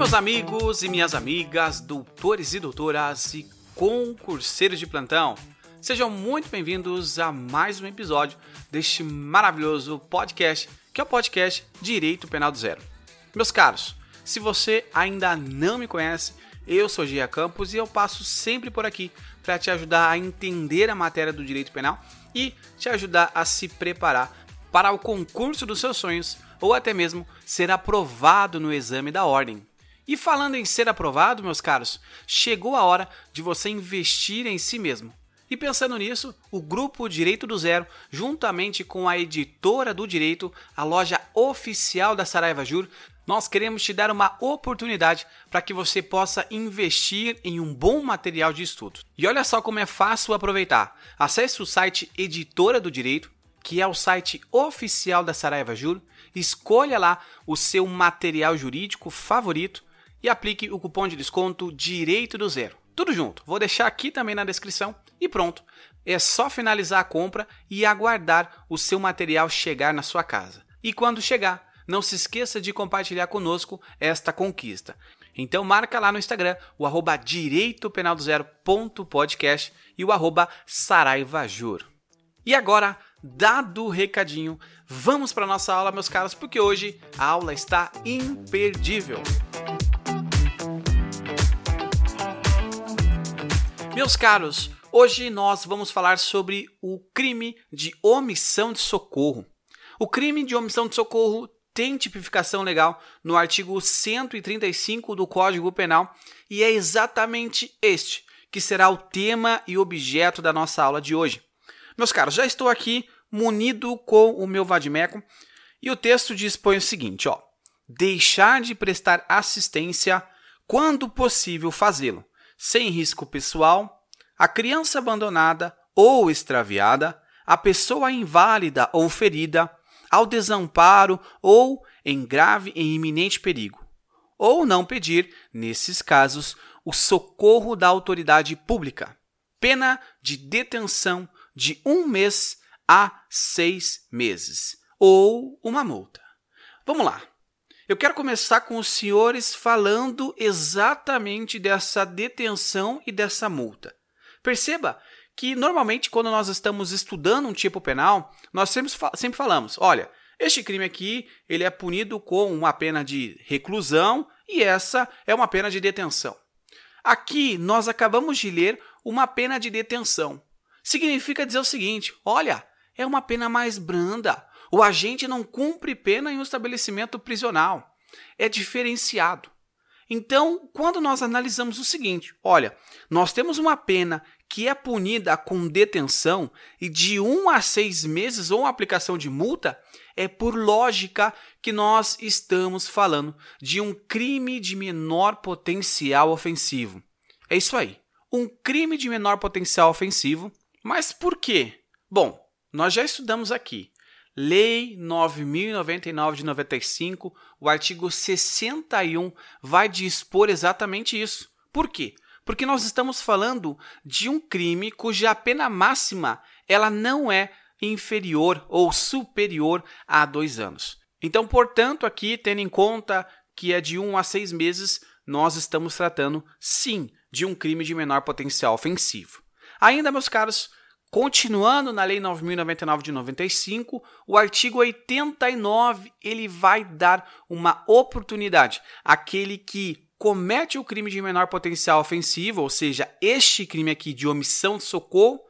meus amigos e minhas amigas, doutores e doutoras e concurseiros de plantão. Sejam muito bem-vindos a mais um episódio deste maravilhoso podcast, que é o podcast Direito Penal do Zero. Meus caros, se você ainda não me conhece, eu sou Gia Campos e eu passo sempre por aqui para te ajudar a entender a matéria do direito penal e te ajudar a se preparar para o concurso dos seus sonhos ou até mesmo ser aprovado no exame da ordem. E falando em ser aprovado, meus caros, chegou a hora de você investir em si mesmo. E pensando nisso, o grupo Direito do Zero, juntamente com a editora do Direito, a loja oficial da Saraiva Jur, nós queremos te dar uma oportunidade para que você possa investir em um bom material de estudo. E olha só como é fácil aproveitar. Acesse o site Editora do Direito, que é o site oficial da Saraiva Jur, escolha lá o seu material jurídico favorito e aplique o cupom de desconto Direito do Zero. Tudo junto. Vou deixar aqui também na descrição e pronto. É só finalizar a compra e aguardar o seu material chegar na sua casa. E quando chegar, não se esqueça de compartilhar conosco esta conquista. Então marca lá no Instagram o arroba direitopenaldozero.podcast e o arroba saraivajur. E agora, dado o recadinho, vamos para nossa aula, meus caros, porque hoje a aula está imperdível. Meus caros, hoje nós vamos falar sobre o crime de omissão de socorro. O crime de omissão de socorro tem tipificação legal no artigo 135 do Código Penal e é exatamente este que será o tema e objeto da nossa aula de hoje. Meus caros, já estou aqui munido com o meu vadimeco e o texto dispõe o seguinte, ó: deixar de prestar assistência quando possível fazê-lo, sem risco pessoal, a criança abandonada ou extraviada, a pessoa inválida ou ferida, ao desamparo ou em grave e iminente perigo, ou não pedir, nesses casos, o socorro da autoridade pública. Pena de detenção de um mês a seis meses, ou uma multa. Vamos lá. Eu quero começar com os senhores falando exatamente dessa detenção e dessa multa. Perceba que normalmente quando nós estamos estudando um tipo penal, nós sempre, sempre falamos, olha, este crime aqui ele é punido com uma pena de reclusão e essa é uma pena de detenção. Aqui nós acabamos de ler uma pena de detenção. Significa dizer o seguinte: olha, é uma pena mais branda. O agente não cumpre pena em um estabelecimento prisional. É diferenciado. Então, quando nós analisamos o seguinte, olha, nós temos uma pena que é punida com detenção e de um a seis meses ou aplicação de multa, é por lógica que nós estamos falando de um crime de menor potencial ofensivo. É isso aí, um crime de menor potencial ofensivo. Mas por quê? Bom, nós já estudamos aqui. Lei 9099 de 95, o artigo 61 vai dispor exatamente isso. Por quê? Porque nós estamos falando de um crime cuja pena máxima ela não é inferior ou superior a dois anos. Então, portanto, aqui, tendo em conta que é de um a seis meses, nós estamos tratando, sim, de um crime de menor potencial ofensivo. Ainda, meus caros, continuando na Lei 9.099 de 95, o artigo 89 ele vai dar uma oportunidade. Àquele que comete o crime de menor potencial ofensivo, ou seja, este crime aqui de omissão de socorro,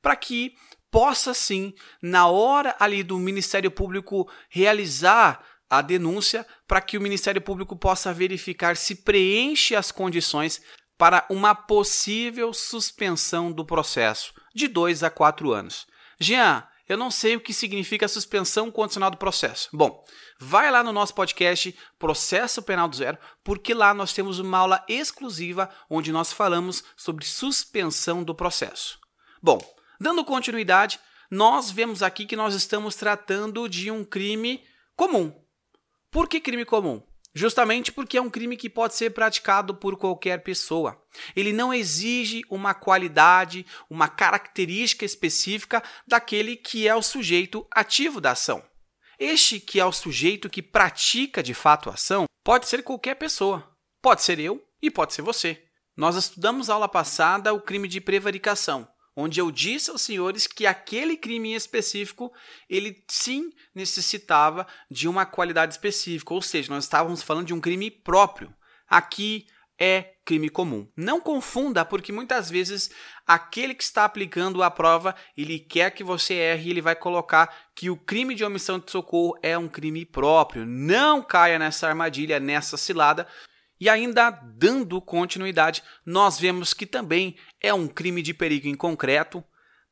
para que possa sim, na hora ali do Ministério Público realizar a denúncia, para que o Ministério Público possa verificar se preenche as condições para uma possível suspensão do processo de dois a quatro anos. Jean, eu não sei o que significa suspensão condicional do processo. Bom, vai lá no nosso podcast Processo Penal do Zero, porque lá nós temos uma aula exclusiva onde nós falamos sobre suspensão do processo. Bom, dando continuidade, nós vemos aqui que nós estamos tratando de um crime comum. Por que crime comum? Justamente porque é um crime que pode ser praticado por qualquer pessoa. Ele não exige uma qualidade, uma característica específica daquele que é o sujeito ativo da ação. Este que é o sujeito que pratica de fato a ação pode ser qualquer pessoa. Pode ser eu e pode ser você. Nós estudamos aula passada o crime de prevaricação, onde eu disse aos senhores que aquele crime em específico, ele sim necessitava de uma qualidade específica, ou seja, nós estávamos falando de um crime próprio. Aqui é crime comum. Não confunda, porque muitas vezes aquele que está aplicando a prova, ele quer que você erre, ele vai colocar que o crime de omissão de socorro é um crime próprio. Não caia nessa armadilha, nessa cilada. E ainda dando continuidade, nós vemos que também é um crime de perigo em concreto,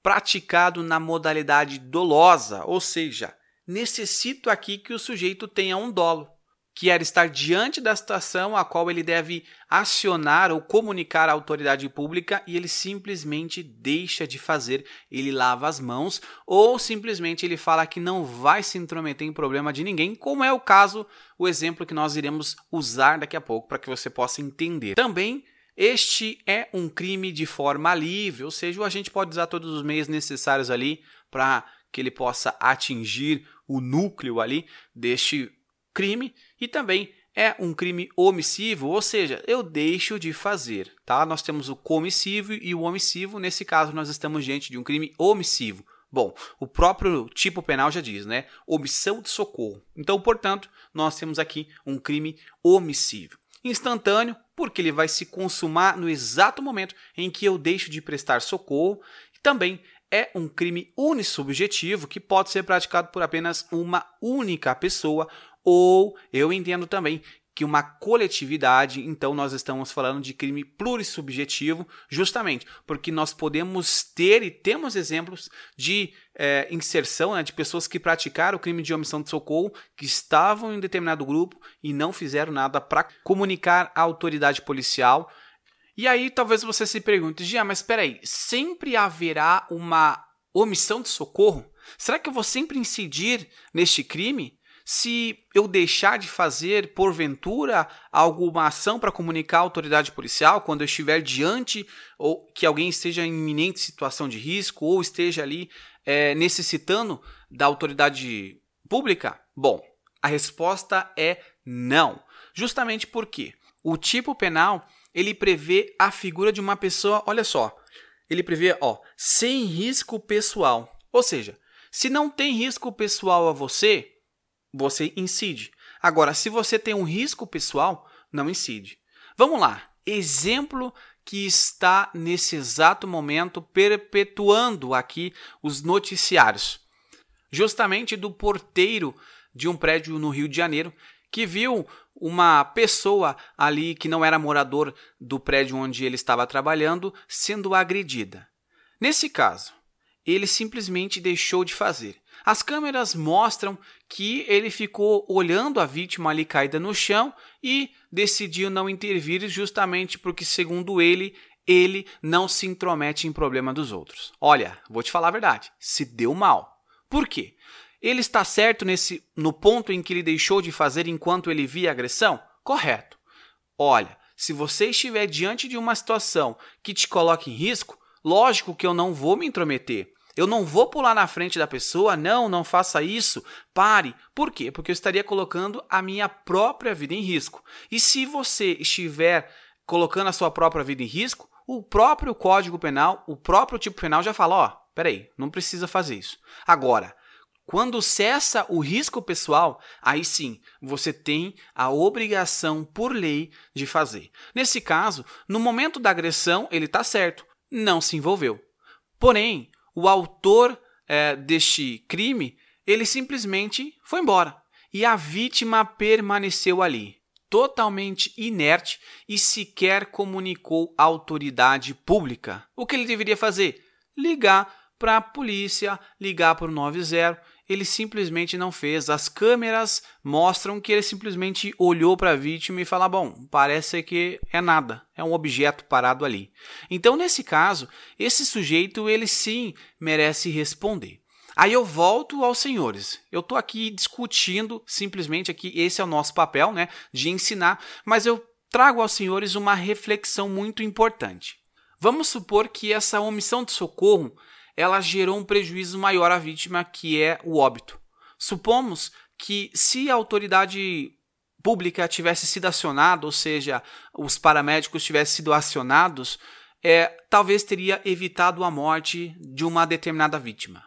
praticado na modalidade dolosa, ou seja, necessito aqui que o sujeito tenha um dolo que era estar diante da situação a qual ele deve acionar ou comunicar à autoridade pública e ele simplesmente deixa de fazer, ele lava as mãos ou simplesmente ele fala que não vai se intrometer em problema de ninguém, como é o caso, o exemplo que nós iremos usar daqui a pouco para que você possa entender. Também este é um crime de forma livre, ou seja, o agente pode usar todos os meios necessários ali para que ele possa atingir o núcleo ali deste crime e também é um crime omissivo, ou seja, eu deixo de fazer, tá? Nós temos o comissivo e o omissivo, nesse caso nós estamos diante de um crime omissivo. Bom, o próprio tipo penal já diz, né? Omissão de socorro. Então, portanto, nós temos aqui um crime omissivo. Instantâneo, porque ele vai se consumar no exato momento em que eu deixo de prestar socorro. Também é um crime unissubjetivo que pode ser praticado por apenas uma única pessoa ou eu entendo também que uma coletividade, então nós estamos falando de crime plurissubjetivo, justamente porque nós podemos ter e temos exemplos de é, inserção né, de pessoas que praticaram o crime de omissão de socorro, que estavam em determinado grupo e não fizeram nada para comunicar à autoridade policial. E aí talvez você se pergunte, Gia, mas espera aí, sempre haverá uma omissão de socorro? Será que eu vou sempre incidir neste crime? Se eu deixar de fazer, porventura, alguma ação para comunicar à autoridade policial quando eu estiver diante ou que alguém esteja em iminente situação de risco ou esteja ali é, necessitando da autoridade pública? Bom, a resposta é não. Justamente porque o tipo penal ele prevê a figura de uma pessoa, olha só, ele prevê, ó, sem risco pessoal. Ou seja, se não tem risco pessoal a você, você incide. Agora, se você tem um risco pessoal, não incide. Vamos lá. Exemplo que está nesse exato momento perpetuando aqui os noticiários. Justamente do porteiro de um prédio no Rio de Janeiro que viu uma pessoa ali que não era morador do prédio onde ele estava trabalhando sendo agredida. Nesse caso, ele simplesmente deixou de fazer. As câmeras mostram que ele ficou olhando a vítima ali caída no chão e decidiu não intervir justamente porque, segundo ele, ele não se intromete em problema dos outros. Olha, vou te falar a verdade, se deu mal. Por quê? Ele está certo nesse no ponto em que ele deixou de fazer enquanto ele via a agressão? Correto. Olha, se você estiver diante de uma situação que te coloque em risco, lógico que eu não vou me intrometer. Eu não vou pular na frente da pessoa, não, não faça isso, pare. Por quê? Porque eu estaria colocando a minha própria vida em risco. E se você estiver colocando a sua própria vida em risco, o próprio Código Penal, o próprio tipo penal já fala: ó, peraí, não precisa fazer isso. Agora, quando cessa o risco pessoal, aí sim você tem a obrigação por lei de fazer. Nesse caso, no momento da agressão, ele está certo, não se envolveu. Porém, o autor é, deste crime, ele simplesmente foi embora. E a vítima permaneceu ali, totalmente inerte e sequer comunicou à autoridade pública. O que ele deveria fazer? Ligar para a polícia, ligar para o 90 ele simplesmente não fez. As câmeras mostram que ele simplesmente olhou para a vítima e falou: Bom, parece que é nada, é um objeto parado ali. Então, nesse caso, esse sujeito ele sim merece responder. Aí eu volto aos senhores. Eu estou aqui discutindo, simplesmente aqui, esse é o nosso papel, né, de ensinar, mas eu trago aos senhores uma reflexão muito importante. Vamos supor que essa omissão de socorro ela gerou um prejuízo maior à vítima, que é o óbito. Supomos que se a autoridade pública tivesse sido acionado, ou seja, os paramédicos tivessem sido acionados, é, talvez teria evitado a morte de uma determinada vítima.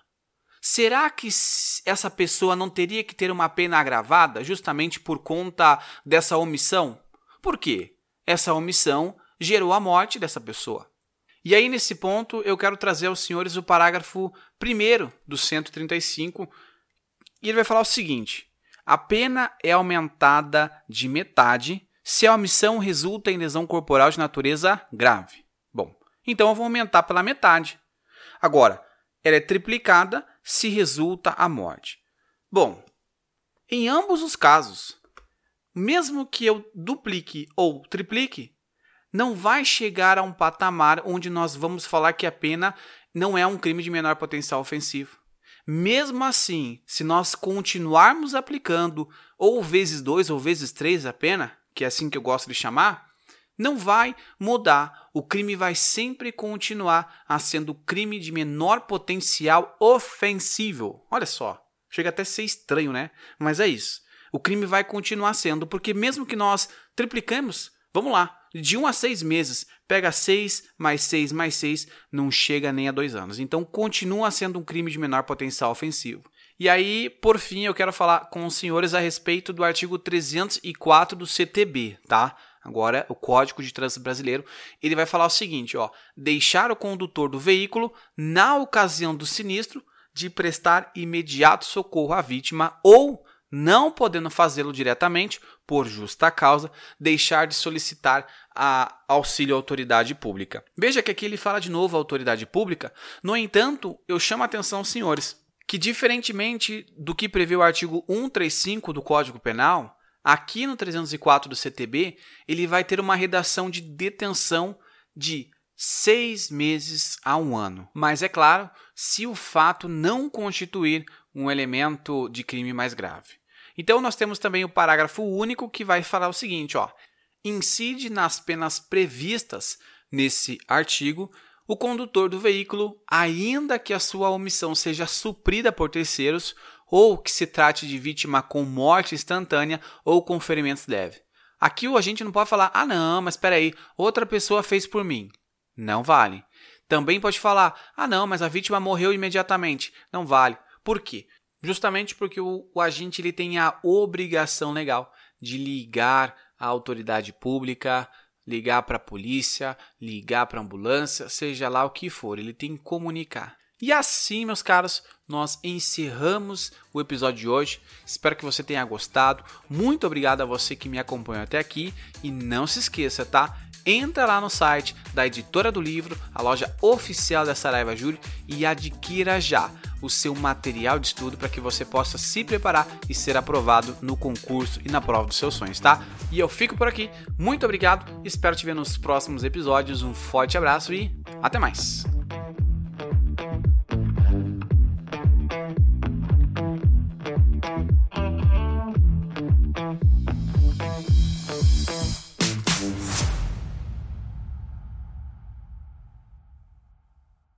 Será que essa pessoa não teria que ter uma pena agravada justamente por conta dessa omissão? Por quê? Essa omissão gerou a morte dessa pessoa. E aí, nesse ponto, eu quero trazer aos senhores o parágrafo 1 do 135, e ele vai falar o seguinte: a pena é aumentada de metade se a omissão resulta em lesão corporal de natureza grave. Bom, então eu vou aumentar pela metade. Agora, ela é triplicada se resulta a morte. Bom, em ambos os casos, mesmo que eu duplique ou triplique, não vai chegar a um patamar onde nós vamos falar que a pena não é um crime de menor potencial ofensivo. Mesmo assim, se nós continuarmos aplicando ou vezes dois ou vezes três a pena, que é assim que eu gosto de chamar, não vai mudar. O crime vai sempre continuar a sendo crime de menor potencial ofensivo. Olha só, chega até a ser estranho, né? Mas é isso. O crime vai continuar sendo, porque mesmo que nós triplicamos, vamos lá, de 1 um a 6 meses, pega 6 mais 6 mais 6, não chega nem a 2 anos. Então continua sendo um crime de menor potencial ofensivo. E aí, por fim, eu quero falar com os senhores a respeito do artigo 304 do CTB, tá? Agora, o Código de Trânsito Brasileiro, ele vai falar o seguinte, ó: deixar o condutor do veículo na ocasião do sinistro de prestar imediato socorro à vítima ou não podendo fazê-lo diretamente, por justa causa, deixar de solicitar a auxílio à autoridade pública. Veja que aqui ele fala de novo a autoridade pública, no entanto, eu chamo a atenção, senhores, que diferentemente do que prevê o artigo 135 do Código Penal, aqui no 304 do CTB, ele vai ter uma redação de detenção de seis meses a um ano. Mas é claro, se o fato não constituir um elemento de crime mais grave. Então nós temos também o parágrafo único que vai falar o seguinte, ó: incide nas penas previstas nesse artigo o condutor do veículo, ainda que a sua omissão seja suprida por terceiros ou que se trate de vítima com morte instantânea ou com ferimentos leves. Aqui o agente não pode falar: "Ah, não, mas espera aí, outra pessoa fez por mim". Não vale. Também pode falar: "Ah, não, mas a vítima morreu imediatamente". Não vale. Por quê? Justamente porque o, o agente ele tem a obrigação legal de ligar à autoridade pública, ligar para a polícia, ligar para a ambulância, seja lá o que for, ele tem que comunicar. E assim, meus caros, nós encerramos o episódio de hoje. Espero que você tenha gostado. Muito obrigado a você que me acompanhou até aqui e não se esqueça, tá? Entra lá no site da editora do livro, a loja oficial da Saraiva Júri e adquira já o seu material de estudo para que você possa se preparar e ser aprovado no concurso e na prova dos seus sonhos, tá? E eu fico por aqui. Muito obrigado. Espero te ver nos próximos episódios. Um forte abraço e até mais.